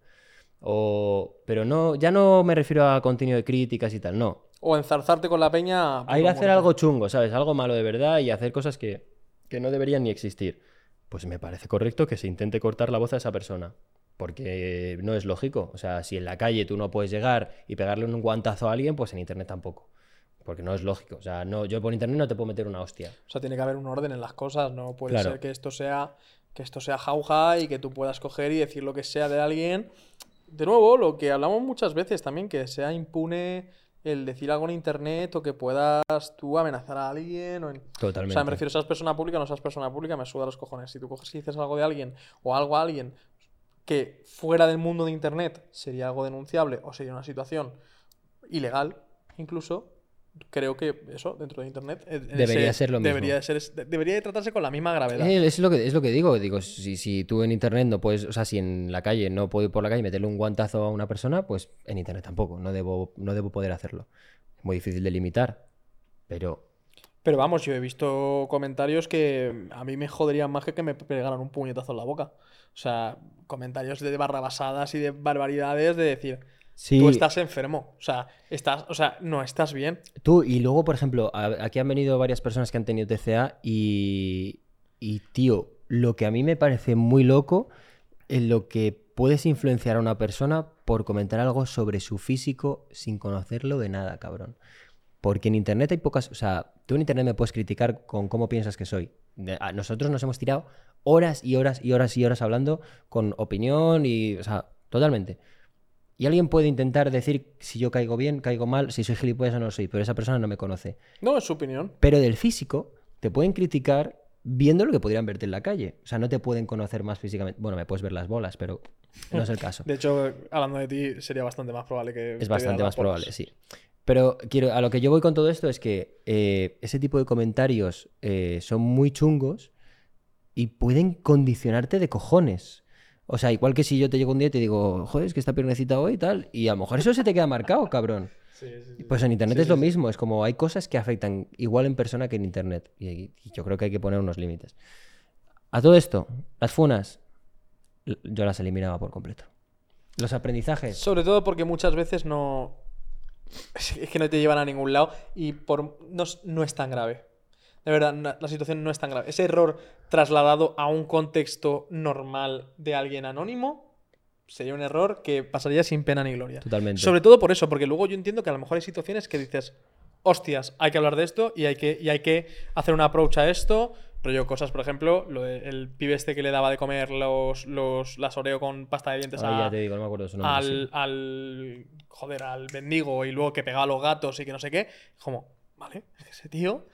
O, pero no, ya no me refiero a contenido de críticas y tal, no. O enzarzarte con la peña. A ir a hacer algo chungo, ¿sabes? Algo malo de verdad y hacer cosas que, que no deberían ni existir. Pues me parece correcto que se intente cortar la voz a esa persona. Porque no es lógico. O sea, si en la calle tú no puedes llegar y pegarle un guantazo a alguien, pues en internet tampoco. Porque no es lógico. O sea, no, yo por internet no te puedo meter una hostia. O sea, tiene que haber un orden en las cosas. No puede Claro. ser que esto sea que esto sea jauja y que tú puedas coger y decir lo que sea de alguien. De nuevo, lo que hablamos muchas veces también, que sea impune el decir algo en internet o que puedas tú amenazar a alguien. O en- O Totalmente. sea, me refiero, seas persona pública o no seas persona pública, me suda los cojones. Si tú coges y dices algo de alguien o algo a alguien que fuera del mundo de internet sería algo denunciable o sería una situación ilegal, incluso, creo que eso, dentro de internet, Debería ese- ser lo mismo. Debería, de ser, de- debería de tratarse con la misma gravedad. Eh, es, lo que, es lo que digo. Digo, si, si tú en internet no puedes, o sea, si en la calle no puedo ir por la calle y meterle un guantazo a una persona, pues en internet tampoco. No debo, no debo poder hacerlo. Es muy difícil de limitar. Pero Pero vamos, yo he visto comentarios que a mí me joderían más que que me pegaran un puñetazo en la boca. O sea, comentarios de barrabasadas y de barbaridades de decir, sí, tú estás enfermo. O sea, estás, o sea, no estás bien. Tú, y luego, por ejemplo, aquí han venido varias personas que han tenido TCA y, y, tío, lo que a mí me parece muy loco en lo que puedes influenciar a una persona por comentar algo sobre su físico sin conocerlo de nada, cabrón. Porque en Internet hay pocas... O sea, tú en Internet me puedes criticar con cómo piensas que soy. A- nosotros nos hemos tirado horas y horas y horas y horas hablando con opinión y... O sea, totalmente. Y alguien puede intentar decir si yo caigo bien, caigo mal, si soy gilipollas o no soy, pero esa persona no me conoce. No, es su opinión. Pero del físico te pueden criticar viendo lo que podrían verte en la calle. O sea, no te pueden conocer más físicamente. Bueno, me puedes ver las bolas, pero no es el caso. De hecho, hablando de ti, sería bastante más probable que. Es bastante más bolas. probable, sí. Pero quiero, a lo que yo voy con todo esto es que eh, ese tipo de comentarios eh, son muy chungos y pueden condicionarte de cojones. O sea, igual que si yo te llego un día y te digo, joder, es que esta piernecita hoy y tal, y a lo mejor eso se te queda marcado, cabrón. Sí, sí, sí. Pues en internet es lo mismo, es como hay cosas que afectan igual en persona que en internet. Y, y yo creo que hay que poner unos límites. A todo esto, las funas, yo las eliminaba por completo. Los aprendizajes. Sobre todo porque muchas veces no. Es que no te llevan a ningún lado y por... no, es- no es tan grave. De verdad, la situación no es tan grave. Ese error trasladado a un contexto normal de alguien anónimo sería un error que pasaría sin pena ni gloria. Totalmente. Sobre todo por eso, porque luego yo entiendo que a lo mejor hay situaciones que dices, hostias, hay que hablar de esto y hay que, y hay que hacer una approach a esto. Rollo cosas, por ejemplo, lo de- el pibe este que le daba de comer los, los, las Oreo con pasta de dientes Ahí a, ya te digo, no me acuerdo su nombre. al, sí. al. Joder, al mendigo y luego que pegaba a los gatos y que no sé qué. Como, vale, ese tío.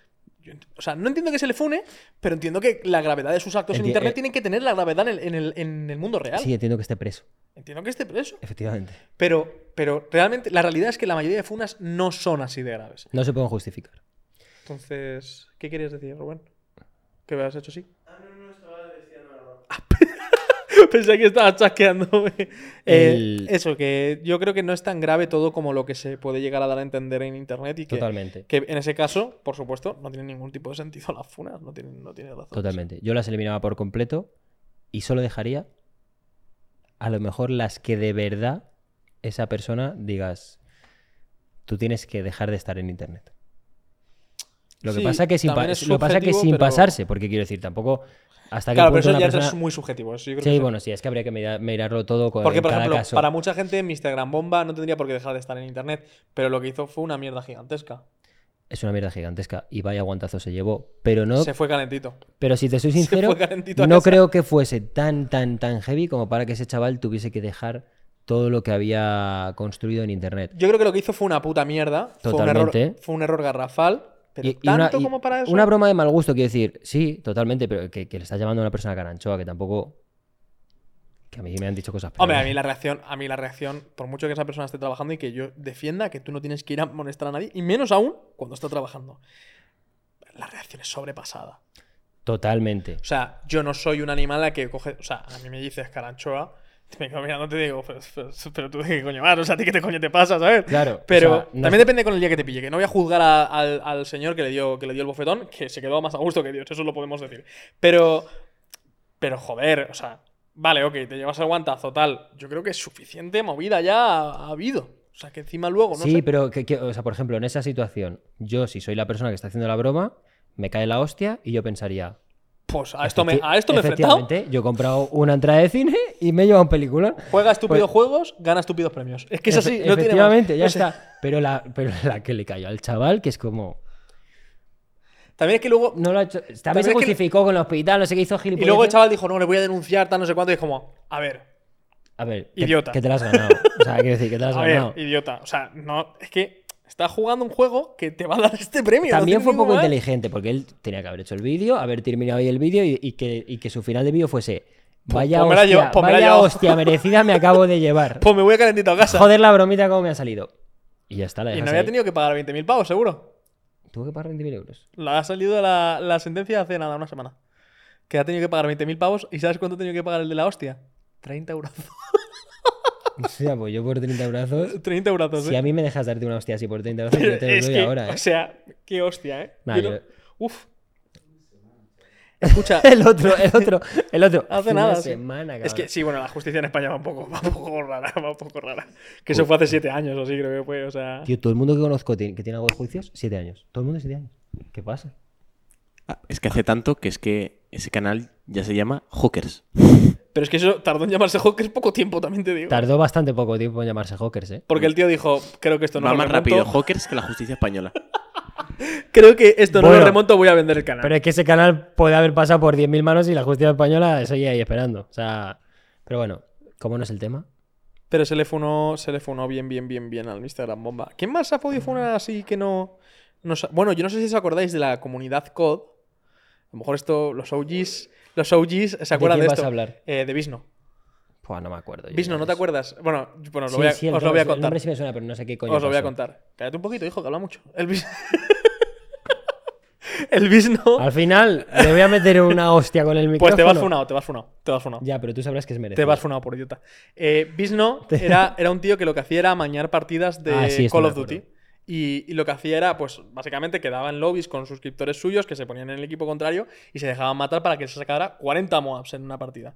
Yo o sea, no entiendo que se le fune, pero entiendo que la gravedad de sus actos en internet eh, tienen que tener la gravedad en el, en el, en el mundo real. Sí, entiendo que esté preso, Entiendo que esté preso. efectivamente. Pero, pero realmente la realidad es que la mayoría de funas no son así de graves. No se pueden justificar. Entonces, ¿qué querías decir, Rubén? ¿Que me has hecho así? Pensé que estaba chasqueándome. Eh, El- Eso, que yo creo que no es tan grave todo como lo que se puede llegar a dar a entender en internet y que, Totalmente. que en ese caso, por supuesto, no tiene ningún tipo de sentido las funas, no tiene, no tiene razón. Totalmente. Yo las eliminaba por completo y solo dejaría a lo mejor las que de verdad esa persona digas, tú tienes que dejar de estar en internet. Lo que Sí, pasa que sin, pa- es lo que pasa que sin pero- pasarse, porque quiero decir, tampoco hasta Claro, pero eso ya persona... es muy subjetivo. eso yo creo Sí, que bueno, sí, es que habría que mira- mirarlo todo con Porque, por cada ejemplo, caso. para mucha gente. Gran Bomba no tendría por qué dejar de estar en internet, pero lo que hizo fue una mierda gigantesca. Es una mierda gigantesca y vaya guantazo se llevó, pero no Se fue calentito. Pero si te soy sincero, no creo que fuese tan, tan, tan heavy como para que ese chaval tuviese que dejar todo lo que había construido en internet. Yo creo que lo que hizo fue una puta mierda. Fue un Totalmente. error, fue un error garrafal. Pero Y- y tanto una, como para eso. una broma de mal gusto, quiero decir, sí, totalmente, pero que, que le estás llamando a una persona caranchoa que tampoco. Que a mí me han dicho cosas. Hombre, a peores. mí la reacción, a mí la reacción, por mucho que esa persona esté trabajando y que yo defienda que tú no tienes que ir a molestar a nadie, y menos aún cuando está trabajando. La reacción es sobrepasada. Totalmente. O sea, yo no soy un animal a que coge. O sea, a mí me dices caranchoa, te quedo mirando te digo, pero, pero, pero tú de qué coño vas, o sea, ¿a ti qué te coño te pasa, ¿sabes? Claro, Pero o sea, no también es- depende con el día que te pille, que no voy a juzgar a- al, al señor que le, dio, que le dio el bofetón, que se quedó más a gusto que Dios, eso lo podemos decir. Pero. Pero joder, o sea, vale, ok, te llevas el guantazo, tal. Yo creo que es suficiente movida ya ha, ha habido. O sea, que encima luego, no sí, sé. pero, que, que- o sea, por ejemplo, en esa situación, yo, si soy la persona que está haciendo la broma, me cae la hostia y yo pensaría. Pues a esto me, a esto me he enfrentado. Yo he comprado una entrada de cine y me he llevado un peliculón. Juega estúpidos Pues- juegos, gana estúpidos premios. Es que es así, no tiene más. Ya No sé. está. Pero la, pero la que le cayó al chaval, que es como. También es que luego. No lo ha hecho. También, También se que- justificó con el hospital, no sé qué hizo Y gilipollas. luego el chaval dijo, no, le voy a denunciar, tal, no sé cuánto. Y es como, a ver, A ver, que- Idiota. Que, te la has ganado. O sea, quiero decir, que te la has a ganado. ver, idiota. O sea, no, es que Está jugando un juego que te va a dar este premio. También fue poco ningún más. inteligente, porque él tenía que haber hecho el vídeo, haber terminado ahí el vídeo y, y que, y que su final de vídeo fuese. Vaya, pues la hostia, pues vaya llevo". hostia merecida me acabo de llevar. Pues me voy a calentito a casa. Joder la bromita cómo me ha salido. Y ya está, la y no había ahí. tenido que pagar 20.000 pavos, seguro. Tuvo que pagar 20.000 euros. La ha salido la, la sentencia hace nada, una semana. Que ha tenido que pagar 20.000 pavos. ¿Y sabes cuánto ha tenido que pagar el de la hostia? 30 euros. O sea, pues yo por 30 brazos. 30 euros. Si a mí me dejas darte una hostia así por 30 brazos, yo te lo es doy que, ahora, ¿eh? o sea, qué hostia, ¿eh? Nah, Yo Uf. Escucha, El otro, el otro, el otro. hace Una nada. sí. semana, es cabrón. que sí, bueno, la justicia en España va un poco, va un poco rara, va un poco rara. Que eso fue hace 7 años o sí, creo que fue, o sea. Tío, todo el mundo que conozco tiene- que tiene algo de juicios, 7 años. Todo el mundo 7 años. ¿Qué pasa? Ah, es que hace tanto que es que ese canal ya se llama Hookers. Pero es que eso tardó en llamarse Hawkers poco tiempo, también te digo. Tardó bastante poco tiempo en llamarse Hawkers, ¿eh? Porque el tío dijo, creo que esto no Va lo más remonto. rápido Hawkers que la justicia española. Creo que esto no lo remonto, voy a vender el canal. Pero es que ese canal puede haber pasado por 10.000 manos y la justicia española seguía ahí esperando. O sea, pero bueno, ¿cómo no es el tema? Pero se le funó, se le funó bien, bien, bien, bien al Instagram Bomba. ¿Quién más ha podido funar así que no, no Bueno, yo no sé si os acordáis de la comunidad COD. A lo mejor esto, los OGs, los OGs se acuerdan quién de, vas esto. a hablar? Eh, de Visno. Pues no me acuerdo. yo Visno, ¿no de te acuerdas? Bueno, bueno, os lo Sí, voy a, sí, el os lo voy a nombre- El contar. nombre sí me suena, pero no sé qué coño Os lo voy a pasó. contar. Cállate un poquito, hijo, que habla mucho. El Visno. el Visno. Al final le voy a meter una hostia con el micrófono. Pues te vas funado, te vas funado, te vas funado. Ya, pero tú sabrás que es merecido. Te vas funado por idiota. Eh, Visno era, era un tío que lo que hacía era amañar partidas de Ah, sí, esto Call me of acuerdo. Duty. Y, lo que hacía era, pues, básicamente quedaba en lobbies con suscriptores suyos que se ponían en el equipo contrario y se dejaban matar para que se sacara 40 Moabs en una partida.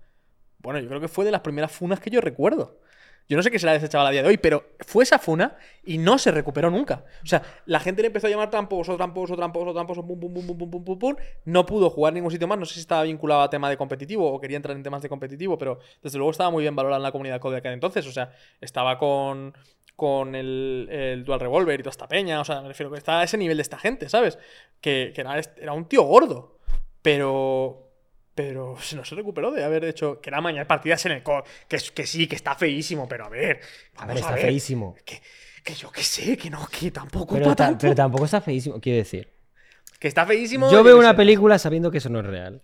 Bueno, yo creo que fue de las primeras funas que yo recuerdo. Yo no sé qué será de ese chaval a día de hoy, pero fue esa funa y no se recuperó nunca. O sea, la gente le empezó a llamar tramposo, tramposo, tramposo, tramposo, pum, pum, pum, pum, pum, pum, pum, pum. No pudo jugar en ningún sitio más. No sé si estaba vinculado a tema de competitivo o quería entrar en temas de competitivo, pero desde luego estaba muy bien valorado en la comunidad COD de aquel entonces. O sea, estaba con, con el, el Dual Revolver y toda esta peña. O sea, me refiero que estaba a ese nivel de esta gente, ¿sabes? Que, que era, un tío gordo. Pero. Pero se no se recuperó de haber hecho. Que era mañana partidas en el COD. Que, es- que sí, que está feísimo, pero a ver. A ver, está feísimo. Que, que yo que sé, que no, que tampoco Pero, ta- tampoco está feísimo, quiero decir. Que está feísimo. Yo veo una sé. película sabiendo que eso no es real.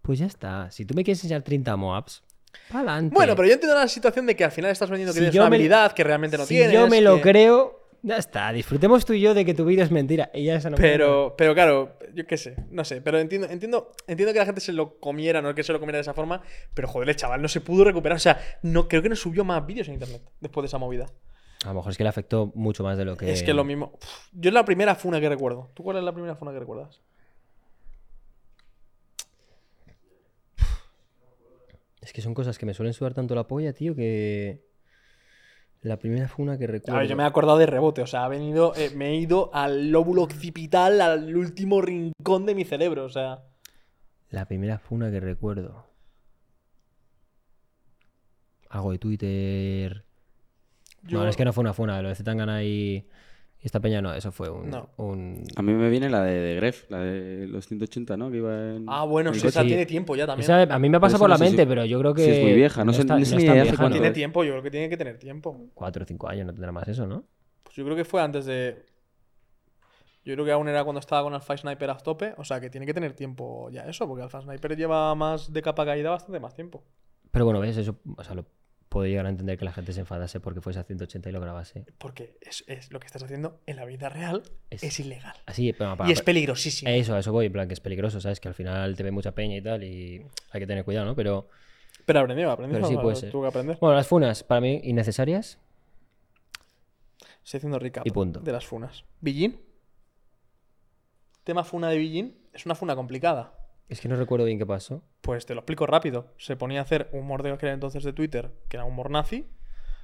Pues ya está. Si tú me quieres enseñar 30 Moabs, pa'lante. Bueno, pero yo entiendo la situación de que al final estás vendiendo que Si tienes una me- habilidad que realmente no si tienes. yo me lo que- creo, ya está. Disfrutemos tú y yo de que tu vídeo es mentira. Y ya eso no me- Pero, pero claro, yo qué sé, no sé, pero entiendo, entiendo, entiendo que la gente se lo comiera, no que se lo comiera de esa forma, pero joder, el chaval no se pudo recuperar, o sea, no, creo que no subió más vídeos en internet después de esa movida. A lo mejor es que le afectó mucho más de lo que. Es que lo mismo. Uf, yo es la primera funa que recuerdo. ¿Tú cuál es la primera funa que recuerdas? Es que son cosas que me suelen sudar tanto la polla, tío, que. La primera fue una que A recuerdo. ver, yo me he acordado de rebote, o sea, ha venido, eh, me he ido al lóbulo occipital, al último rincón de mi cerebro, o sea. La primera fue una que recuerdo. Algo de Twitter. Yo- No, es que no fue una funa. Lo de Zetangana y esta peña no, eso fue un. No. un- A mí me viene la de, de Gref, la de los 180, ¿no? Que iba en. Ah, bueno, en sí, esa sí. tiene tiempo ya también. Esa a mí me pasa por no la si- mente, pero yo creo que. si es muy vieja, no sé- está, no sé no ni es idea vieja, ¿no? Tiene tiempo, yo creo que tiene que tener tiempo. Cuatro o cinco años, no tendrá más eso, ¿no? Pues yo creo que fue antes de. Yo creo que aún era cuando estaba con Alpha Sniper a tope. O sea que tiene que tener tiempo ya eso, porque Alpha Sniper lleva más de capa caída bastante más tiempo. Pero bueno, ves, eso. O sea, lo puedo llegar a entender que la gente se enfadase porque fuese a 180 y lo grabase. Porque es, es lo que estás haciendo en la vida real Es- es, ilegal. Así, pero para- y es peligrosísimo. Eso, a eso voy, en plan que es peligroso, ¿sabes? Que al final te ve mucha peña y tal y hay que tener cuidado, ¿no? Pero. Pero aprendió, aprendió. Pero sí puede ser. Tuvo que aprender. Bueno, las funas, para mí, innecesarias. Estoy haciendo recap Y punto. de las funas. Billín. Tema funa de Billín. Es una funa complicada. Es que no recuerdo bien qué pasó. Pues te lo explico rápido. Se ponía a hacer humor de aquel entonces de Twitter, que era humor nazi.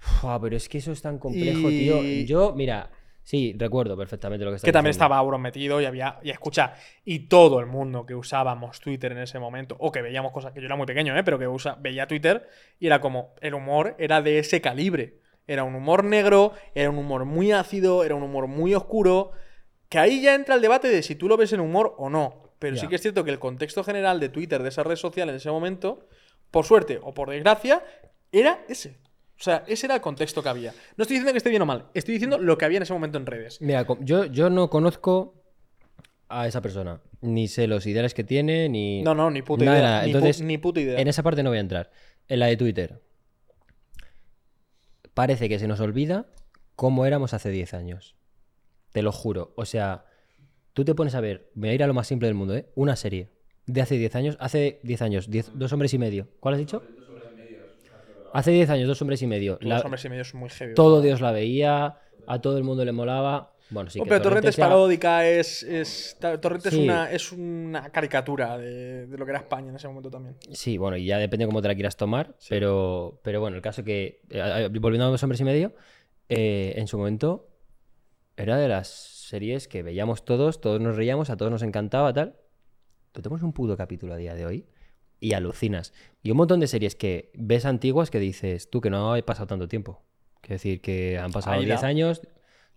Fua, pero es que eso es tan complejo, Y- tío. Yo, mira, sí, recuerdo perfectamente lo que estás Que también diciendo. estaba Auron metido y había. Y escucha, y todo el mundo que usábamos Twitter en ese momento, o que veíamos cosas que yo era muy pequeño, ¿eh? pero que usa, veía Twitter y era como. El humor era de ese calibre. Era un humor negro, era un humor muy ácido, era un humor muy oscuro. Que ahí ya entra el debate de si tú lo ves en humor o no. Pero sí que es cierto que el contexto general de Twitter, de esa red social en ese momento, por suerte o por desgracia, era ese. O sea, ese era el contexto que había. No estoy diciendo que esté bien o mal, estoy diciendo lo que había en ese momento en redes. Mira, yo, yo no conozco a esa persona. Ni sé los ideales que tiene, ni. No, no, ni puta nada idea. nada. Ni pu- Entonces, ni puta idea. En esa parte no voy a entrar. En la de Twitter. Parece que se nos olvida cómo éramos hace 10 años. Te lo juro. O sea, tú te pones a ver, me voy a ir a lo más simple del mundo, ¿eh? Una serie de hace 10 años. Hace 10 años, 10 dos hombres y medio. ¿Cuál has dicho? Hace 10 años, dos hombres y medio. La- hombres y medio es muy heavy. todo. Dios la veía, a todo el mundo le molaba. Bueno, sí Oh, que pero Torrente es paródica, es, es- Torrente es, una, es una caricatura de, de lo que era España en ese momento también. Sí, bueno, y ya depende cómo te la quieras tomar, pero, pero bueno, el caso que, eh, eh, volviendo a dos hombres y medio, eh, en su momento era de las series que veíamos todos, todos nos reíamos, a todos nos encantaba, tal. Tú tenemos un puto capítulo a día de hoy y alucinas. Y un montón de series que ves antiguas que dices, tú que no ha pasado tanto tiempo. Quiero decir que han pasado Aida. 10 años,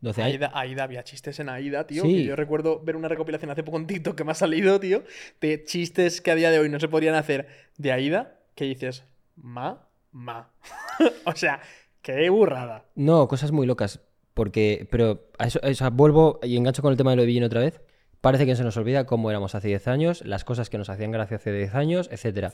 12 años. Aida, Aida, había chistes en Aida, tío. Sí. que yo recuerdo ver una recopilación hace poco en TikTok que me ha salido, tío, de chistes que a día de hoy no se podrían hacer de Aida, que dices, ma, ma. o sea, qué burrada. No, cosas muy locas. Porque, pero eso, vuelvo y engancho con el tema de lo de otra vez. Parece que se nos olvida cómo éramos hace 10 años, las cosas que nos hacían gracia hace 10 años, etcétera.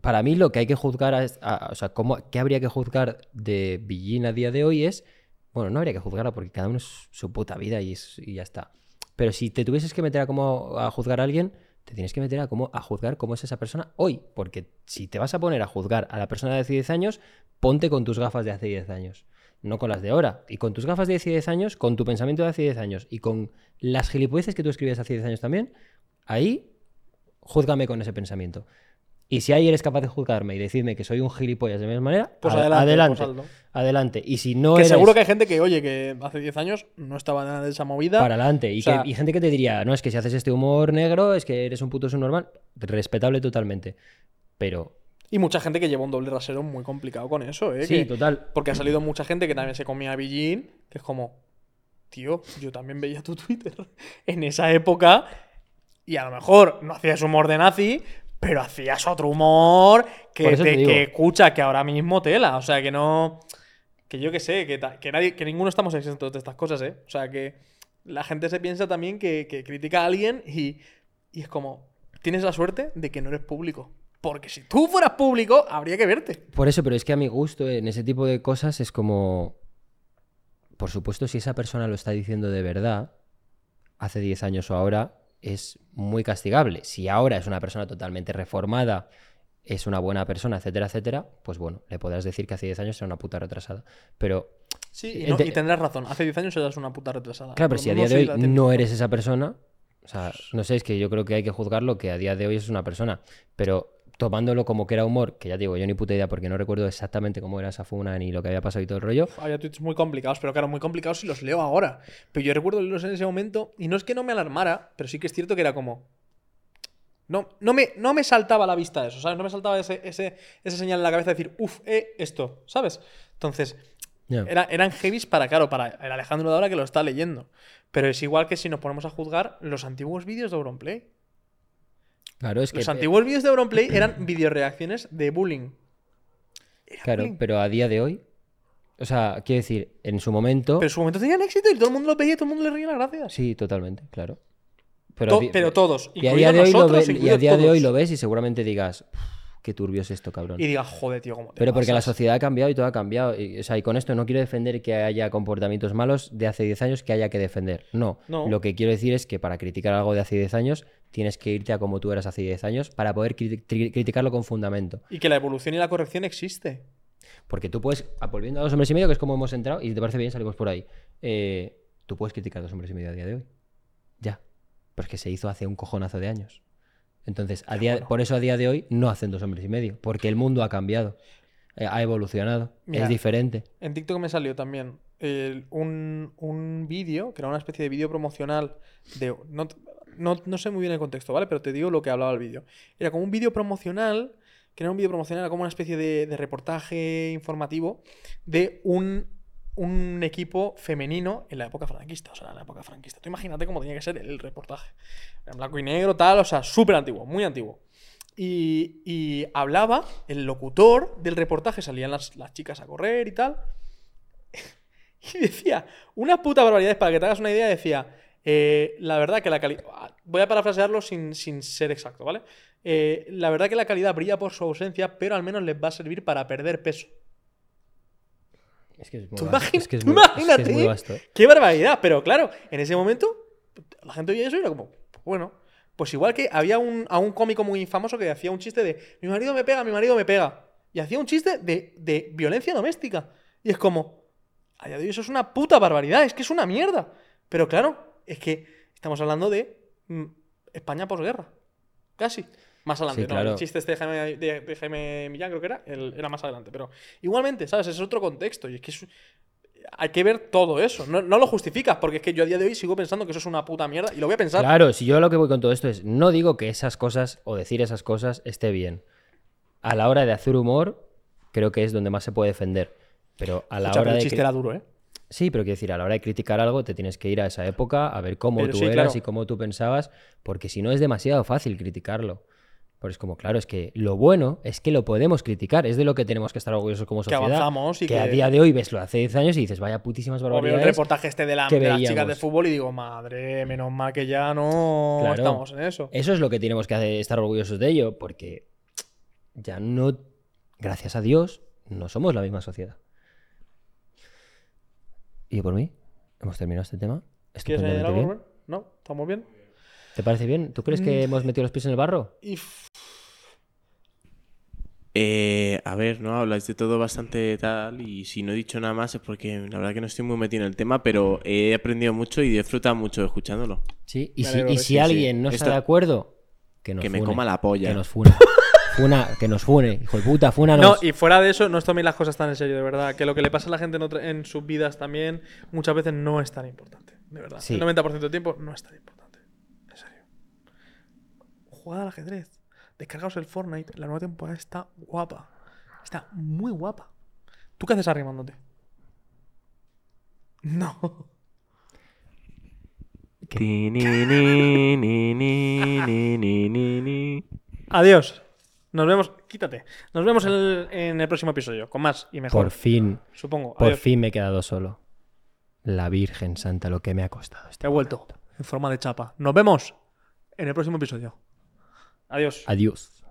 Para mí lo que hay que juzgar, o sea, qué habría que juzgar de Villín a día de hoy es, bueno, no habría que juzgarla porque cada uno es su puta vida y ya está. Pero si te tuvieses que meter a cómo a juzgar a alguien, te tienes que meter a cómo a juzgar cómo es esa persona hoy, porque si te vas a poner a juzgar a la persona de hace 10 años, ponte con tus gafas de hace 10 años, no con las de ahora. Y con tus gafas de hace 10 años, con tu pensamiento de hace 10 años y con las gilipolleces que tú escribías hace 10 años también, ahí júzgame con ese pensamiento. Y si ahí eres capaz de juzgarme y decirme que soy un gilipollas de la misma manera, Pues adelante, adelante. pues adelante. Y si no que eres seguro que hay gente que, oye, que hace 10 años no estaba nada de esa movida. para adelante. Y, O sea- que, y gente que te diría, no, es que si haces este humor negro, es que eres un puto subnormal. Respetable totalmente. Pero, Y mucha gente que lleva un doble rasero muy complicado con eso, ¿eh? sí, Que- total. Porque ha salido mucha gente que también se comía a Billín, que es como, tío, yo también veía tu Twitter en esa época y a lo mejor no hacías humor de nazi, pero hacías otro humor que, te que escucha que ahora mismo tela. O sea, que no... Que yo que sé, que, ta- que, nadie, que ninguno estamos exentos de estas cosas, ¿eh? O sea, que la gente se piensa también que, que critica a alguien y, y es como, tienes la suerte de que no eres público. Porque si tú fueras público, habría que verte. Por eso, pero es que a mi gusto en ese tipo de cosas es como. Por supuesto, si esa persona lo está diciendo de verdad, hace 10 años o ahora, es muy castigable. Si ahora es una persona totalmente reformada, es una buena persona, etcétera, etcétera, pues bueno, le podrás decir que hace 10 años era una puta retrasada. Pero, Sí, y, no- Ente- y tendrás razón. Hace 10 años eras una puta retrasada. claro, pero Por si a día de hoy no eres esa persona, o sea, no sé, es que yo creo que hay que juzgarlo que a día de hoy es una persona. Pero tomándolo como que era humor, que ya digo, yo ni puta idea porque no recuerdo exactamente cómo era esa funa ni lo que había pasado y todo el rollo. Había tweets muy complicados, pero claro, muy complicados si los leo ahora. Pero yo recuerdo leerlos en ese momento y no es que no me alarmara, pero sí que es cierto que era como. No, no, me, no me saltaba a la vista eso, ¿sabes? No me saltaba ese, ese, esa señal en la cabeza de decir, uff, eh, esto, ¿sabes? Entonces, era- eran heavies para, claro, para el Alejandro de ahora que lo está leyendo. Pero es igual que si nos ponemos a juzgar los antiguos vídeos de Auronplay. Claro, es que. Los antiguos vídeos de Auronplay eran videoreacciones de bullying. Era Claro, bullying. pero a día de hoy. O sea, quiero decir, en su momento. Pero en su momento tenían éxito y todo el mundo lo veía y todo el mundo le reía las gracias. Sí, totalmente, claro. Pero, To- a di- pero todos. y a día de hoy lo nosotros, ve- y a día de hoy lo ves y seguramente digas, "Uf, qué turbio es esto, cabrón. Y diga, joder, tío, ¿cómo te Pero porque la pasas?". sociedad ha cambiado y todo ha cambiado. Y, o sea, y con esto no quiero defender que haya comportamientos malos de hace 10 años que haya que defender. No. No. Lo que quiero decir es que para criticar algo de hace 10 años tienes que irte a como tú eras hace 10 años para poder cri- cri- criticarlo con fundamento. Y que la evolución y la corrección existe. Porque tú puedes, ah, volviendo a dos hombres y medio, que es como hemos entrado, y si te parece bien, salimos por ahí. Eh, tú puedes criticar dos hombres y medio a día de hoy. Ya. Pero es que se hizo hace un cojonazo de años. Entonces, a día, por eso a día de hoy no hacen dos hombres y medio. Porque el mundo ha cambiado. eh, ha evolucionado. Mira. Es diferente. En TikTok me salió también un, un vídeo, que era una especie de vídeo promocional de... No, no, no sé muy bien el contexto, ¿vale? Pero te digo lo que hablaba el vídeo. Era como un vídeo promocional, que no era un vídeo promocional, era como una especie de, reportaje informativo de un, un equipo femenino en la época franquista. O sea, en la época franquista. Tú imagínate cómo tenía que ser el reportaje. En blanco y negro, tal, o sea, súper antiguo, muy antiguo. Y, y hablaba, el locutor del reportaje, salían las, las chicas a correr y tal. Y decía, unas putas barbaridades, para que te hagas una idea, decía, eh, la verdad que la calidad... Voy a parafrasearlo sin, sin ser exacto, ¿vale? Eh, la verdad que la calidad brilla por su ausencia, pero al menos les va a servir para perder peso. Es que es muy Tú vasto. Es que es muy, es que es imagínate muy vasto. ¿eh? ¡Qué barbaridad! Pero claro, en ese momento la gente oía eso y era como, bueno, pues igual que había un, a un cómico muy famoso que hacía un chiste de mi marido me pega, mi marido me pega. Y hacía un chiste de, de violencia doméstica. Y es como, a día de hoy eso es una puta barbaridad, es que es una mierda. Pero claro, es que estamos hablando de mm, España posguerra. Casi. Más adelante, Sí, ¿no? claro. El chiste este de Jaime, de, de Jaime Millán, creo que era, el- era más adelante. Pero igualmente, ¿sabes? Es otro contexto. Y es que es- hay que ver todo eso. No, no lo justificas, porque es que yo a día de hoy sigo pensando que eso es una puta mierda y lo voy a pensar. Claro, si yo lo que voy con todo esto es, no digo que esas cosas o decir esas cosas esté bien. A la hora de hacer humor, creo que es donde más se puede defender. Pero a la Escucha, hora pero el de... chiste era duro, ¿eh? Sí, pero quiero decir, a la hora de criticar algo te tienes que ir a esa época a ver cómo Pero tú sí, eras claro. y cómo tú pensabas, porque si no es demasiado fácil criticarlo. Pues es como, claro, es que lo bueno es que lo podemos criticar, es de lo que tenemos que estar orgullosos como Que sociedad. avanzamos y que, a que- día de hoy ves lo hace 10 años y dices, vaya putísimas veo el barbaridades. reportaje este de, la- que de las chicas de fútbol y digo, madre, menos mal que ya no Claro. estamos en eso. Eso es lo que tenemos que hacer- estar orgullosos de ello, porque ya no, gracias a Dios, no somos la misma sociedad. Y por mí, hemos terminado este tema. ¿Quieres añadir algo? ¿No? ¿Estamos bien? ¿Te parece bien? ¿Tú crees Mm. que hemos metido los pies en el barro? Eh, a ver, no habláis de todo bastante tal y si no he dicho nada más es porque la verdad que no estoy muy metido en el tema, pero he aprendido mucho y disfrutado mucho escuchándolo. Sí. Y si, alegro y de si sí, sí. alguien no está Esto- de acuerdo, que nos que me fune. coma la polla. Que nos fune. Funa, que nos fune. Hijo de puta, No, fúnanos. y fuera de eso, no os toméis las cosas tan en serio, de verdad. Que lo que le pasa a la gente en, otra- en sus vidas también muchas veces no es tan importante. De verdad. Sí. El 90% del tiempo no es tan importante. En serio. Jugad al ajedrez. Descargaos el Fortnite. La nueva temporada está guapa. Está muy guapa. ¿Tú qué haces arrimándote? No. Ti, ni, ni, ni, ni, ni, ni, ni, ni. Adiós. Nos vemos. Quítate. Nos vemos en el, en el próximo episodio. Con más y mejor. Por fin, Supongo. por Adiós. fin me he quedado solo. La Virgen Santa, lo que me ha costado. este Te he vuelto. En forma de chapa. Nos vemos en el próximo episodio. Adiós. Adiós.